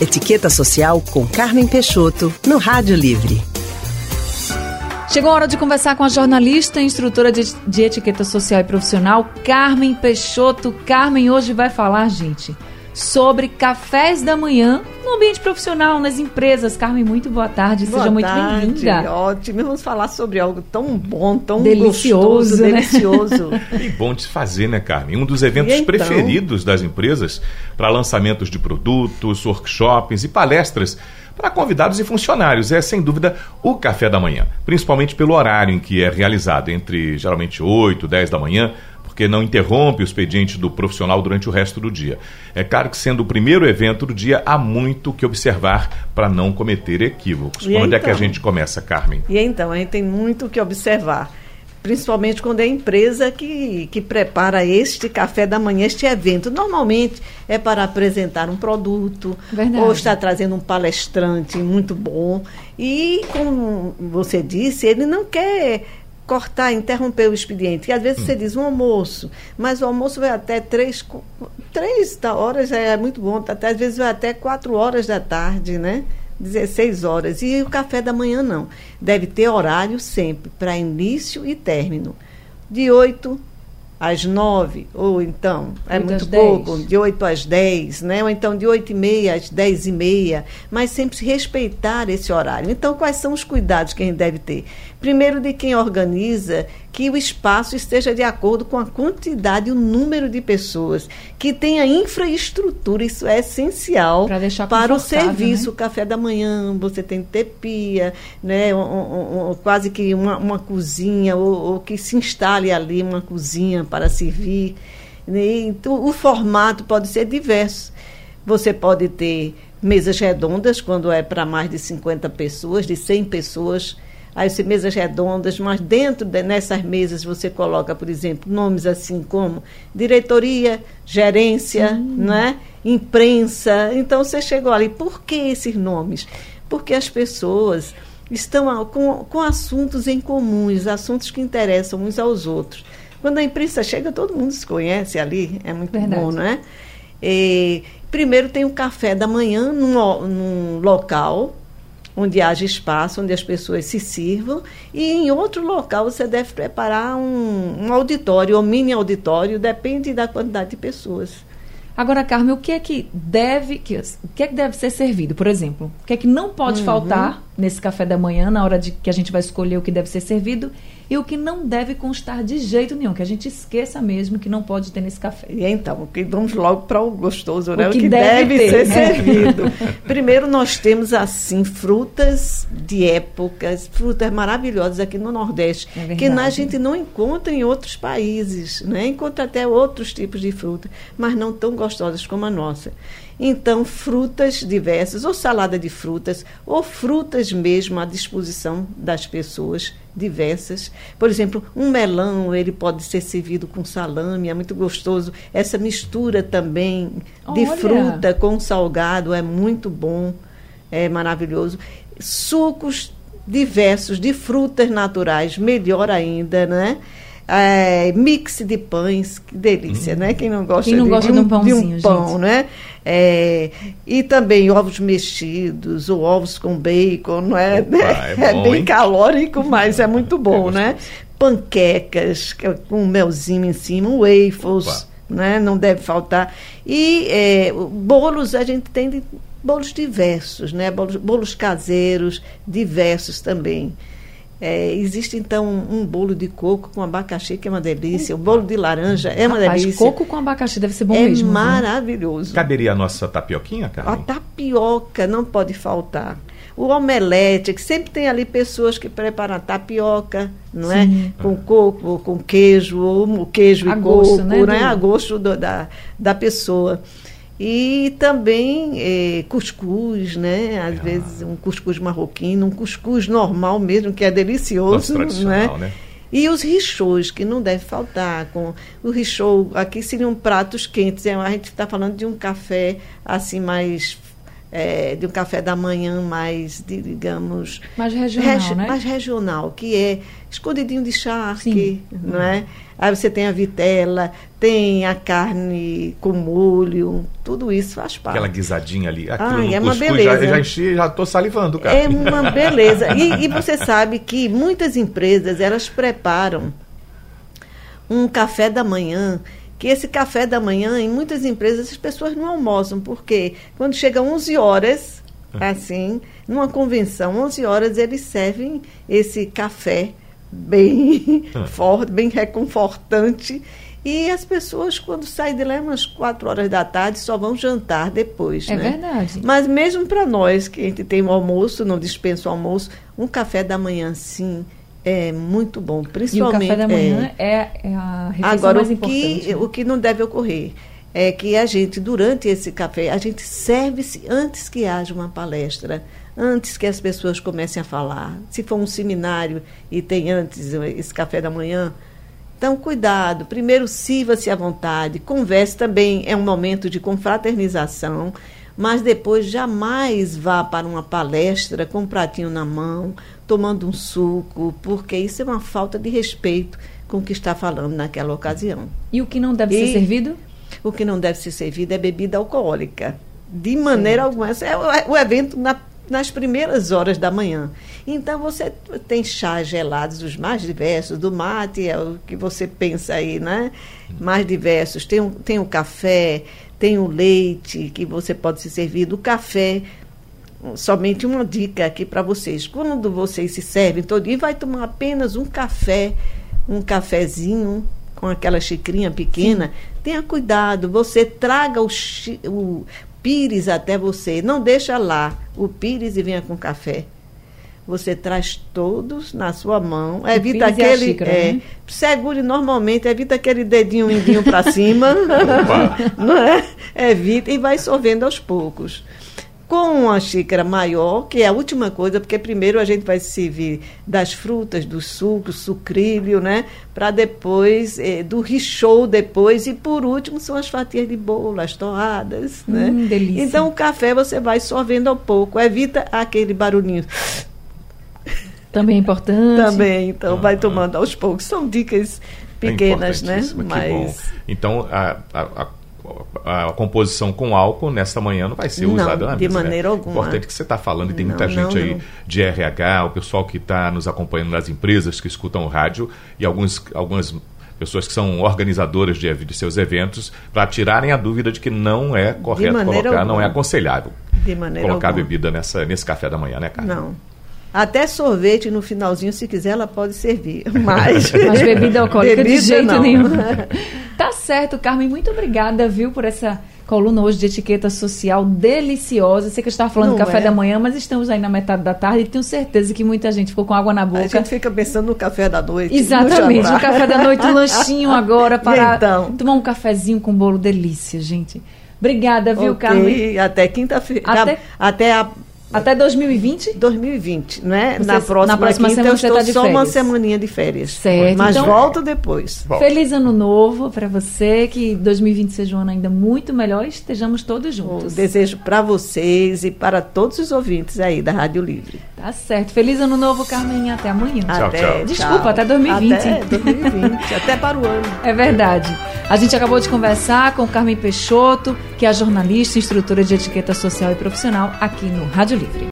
Etiqueta Social com Carmen Peixoto, no Rádio Livre. Chegou a hora de conversar com a jornalista e instrutora de, de etiqueta social e profissional, Carmen Peixoto. Carmen hoje vai falar, gente, sobre cafés da manhã no ambiente profissional, nas empresas. Carmen, muito boa tarde, boa seja tarde, muito bem-vinda. Ótimo, vamos falar sobre algo tão bom, tão delicioso, gostoso, né? delicioso. E bom de se fazer, né, Carmen? Um dos eventos então? preferidos das empresas para lançamentos de produtos, workshops e palestras para convidados e funcionários é, sem dúvida, o café da manhã, principalmente pelo horário em que é realizado, entre geralmente 8, 10 da manhã, porque não interrompe o expediente do profissional durante o resto do dia. É claro que, sendo o primeiro evento do dia, há muito que observar para não cometer equívocos. E onde é então? que a gente começa, Carmen? E então, a gente tem muito o que observar. Principalmente quando é a empresa que, que prepara este café da manhã, este evento. Normalmente é para apresentar um produto, Verdade. ou está trazendo um palestrante muito bom. E, como você disse, ele não quer cortar, interromper o expediente. E às vezes você diz um almoço, mas o almoço vai até três, três da horas, é muito bom, até, às vezes vai até quatro horas da tarde, né? 16 horas. E o café da manhã não. Deve ter horário sempre, para início e término. De 8 às 9, ou então, é Oito muito pouco, 10. de 8 às 10, né? ou então de 8 e meia às 10 e meia, mas sempre respeitar esse horário. Então, quais são os cuidados que a gente deve ter? Primeiro, de quem organiza, que o espaço esteja de acordo com a quantidade e o número de pessoas, que tenha infraestrutura, isso é essencial para o confortável, serviço, né? o café da manhã, você tem que ter pia, né? um- um- um- quase que uma, uma cozinha, ou, ou que se instale ali uma cozinha para servir. né? Então, o formato pode ser diverso. Você pode ter mesas redondas, quando é para mais de 50 pessoas, de 100 pessoas. Você mesas redondas, mas dentro de, nessas mesas você coloca, por exemplo, nomes assim como diretoria, gerência, né? imprensa. Então você chegou ali. Por que esses nomes? Porque as pessoas estão a- com, com assuntos em comuns, assuntos que interessam uns aos outros. Quando a imprensa chega, todo mundo se conhece ali, é muito Verdade. bom, não é? E, primeiro tem o café da manhã num, num local onde haja espaço, onde as pessoas se sirvam, e em outro local você deve preparar um, um auditório, ou mini auditório, depende da quantidade de pessoas. Agora, Carmen, o que é que deve, que, o que é que deve ser servido? Por exemplo, o que é que não Uhum. pode faltar nesse café da manhã, na hora de que a gente vai escolher o que deve ser servido, e o que não deve constar de jeito nenhum, que a gente esqueça mesmo que não pode ter nesse café. E então, que vamos logo para o gostoso, né? O O que que, deve deve, ter, ser né? servido. Primeiro, nós temos, assim, frutas de épocas, frutas maravilhosas aqui no Nordeste, É que verdade. gente não encontra em outros países, né? Encontra até outros tipos de fruta, mas não tão gostosas como a nossa. Então, frutas diversas, ou salada de frutas, ou frutas mesmo à disposição das pessoas diversas. Por exemplo, um melão, ele pode ser servido com salame, é muito gostoso. Essa mistura também de Olha! fruta com salgado é muito bom, é maravilhoso. Sucos diversos de frutas naturais, melhor ainda, né? É, mix de pães, que delícia, né? Quem não gosta, Quem não de, gosta de de um um, pãozinho, de um pão, gente? né? É, e também ovos mexidos, ou ovos com bacon, não é? Opa, é bom, bem hein? calórico, mas é muito bom, É né? gostoso. Panquecas que é com melzinho em cima, waffles, Opa. né? Não deve faltar. E é, bolos, a gente tem de- bolos diversos, né? Bolos, bolos caseiros, diversos também. É, existe então um, um bolo de coco com abacaxi que é uma delícia, o bolo de laranja é uma Rapaz, delícia. coco com abacaxi deve ser bom é mesmo. viu? maravilhoso. Caberia a nossa tapioquinha, A Carmen? tapioca não pode faltar. O omelete, que sempre tem ali pessoas que preparam a tapioca, não é? Sim. Com coco, ou com queijo, ou queijo A e gosto, coco, né, né? do- A gosto do- da, da pessoa. E também eh, cuscuz, né? Às Ah. vezes um cuscuz marroquino, um cuscuz normal mesmo, que é delicioso, Nosso né? né? E os richôs, que não deve faltar. Com o richô, aqui seriam pratos quentes. é, A gente está falando de um café assim mais é, de um café da manhã mais, digamos... Mais regional, né? Mais regional, que é escondidinho de charque, não é? Aí você tem a vitela, tem a carne com molho, tudo isso faz parte. Aquela guisadinha ali. Ah, é uma beleza. Já, já enchi, já estou salivando, cara. É uma beleza. E, e você sabe que muitas empresas, elas preparam um café da manhã que esse café da manhã, em muitas empresas, as pessoas não almoçam, porque quando chega 11 horas, ah. assim, numa convenção, 11 horas, eles servem esse café bem ah. forte, bem reconfortante. E as pessoas, quando saem de lá, umas 4 horas da tarde, só vão jantar depois. É né? verdade. Mas mesmo para nós, que a gente tem o almoço, não dispensa o almoço, um café da manhã, sim, é muito bom, principalmente. E o café da manhã é, é, é a refeição Agora, mais o importante. Que, o que não deve ocorrer é que a gente, durante esse café, a gente serve-se antes que haja uma palestra, antes que as pessoas comecem a falar. Se for um seminário e tem antes esse café da manhã, então, cuidado. Primeiro, sirva-se à vontade. Converse também. É um momento de confraternização mas depois jamais vá para uma palestra com um pratinho na mão, tomando um suco, porque isso é uma falta de respeito com o que está falando naquela ocasião. E o que não deve e ser servido? O que não deve ser servido é bebida alcoólica. De maneira certo. alguma. É o evento na, nas primeiras horas da manhã. Então você tem chás gelados, os mais diversos, do mate, é o que você pensa aí, né? Mais diversos. Tem, um, tem o café, tem o leite que você pode se servir, do café. Somente uma dica aqui para vocês. Quando vocês se servem todo dia, vai tomar apenas um café, um cafezinho com aquela xicrinha pequena. Sim. Tenha cuidado, você traga o, o pires até você. Não deixa lá o pires e venha com café você traz todos na sua mão, evita aquele. Xícara, é, né? Segure normalmente, evita aquele dedinho indinho para cima. não é? Evita e vai sorvendo aos poucos. Com uma xícara maior, que é a última coisa, porque primeiro a gente vai servir das frutas, do suco, sucrilho, né? Para depois, é, do richou depois, e por último são as fatias de bolo, as torradas, né? Hum, delícia. Então o café você vai sorvendo ao pouco, evita aquele barulhinho também é importante. Também, então vai tomando aos poucos. São dicas pequenas, é né? Mas então a, a, a, a, composição com álcool nesta manhã não vai ser não, usada na de maneira né? alguma. Importante que você está falando e tem não, muita gente não, aí de RH, o pessoal que está nos acompanhando nas empresas que escutam o rádio e alguns, algumas pessoas que são organizadoras de, de seus eventos para tirarem a dúvida de que não é correto colocar, alguma. não é aconselhável colocar alguma. bebida nessa, nesse café da manhã, né, cara? Não. Até sorvete no finalzinho, se quiser, ela pode servir. Mas, Mas bebida alcoólica bebida, de jeito não. nenhum. tá certo, Carmen. Muito obrigada, viu, por essa coluna hoje de etiqueta social deliciosa. Sei que eu estava falando do café é. da manhã, mas estamos aí na metade da tarde e tenho certeza que muita gente ficou com água na boca. A gente fica pensando no café da noite. Exatamente, o café da noite, o lanchinho agora para então? tomar um cafezinho com bolo delícia, gente. Obrigada, viu, okay. Carmen? Até quinta-feira. Até... até a até 2020? 2020, né? na próxima, na próxima quinta semana eu estou tá de só férias. uma semaninha de férias. Certo. Mas então, volto depois. Feliz ano novo para você, que 2020 seja um ano ainda muito melhor e estejamos todos juntos. Um desejo para vocês e para todos os ouvintes aí da Rádio Livre. Tá certo. Feliz ano novo, Carmen. Até amanhã. Até, tchau, tchau. Desculpa, tchau. até 2020. Até 2020, até para o ano. É verdade. A gente acabou de conversar com Carmen Peixoto, que é jornalista e instrutora de etiqueta social e profissional aqui no Rádio Livre.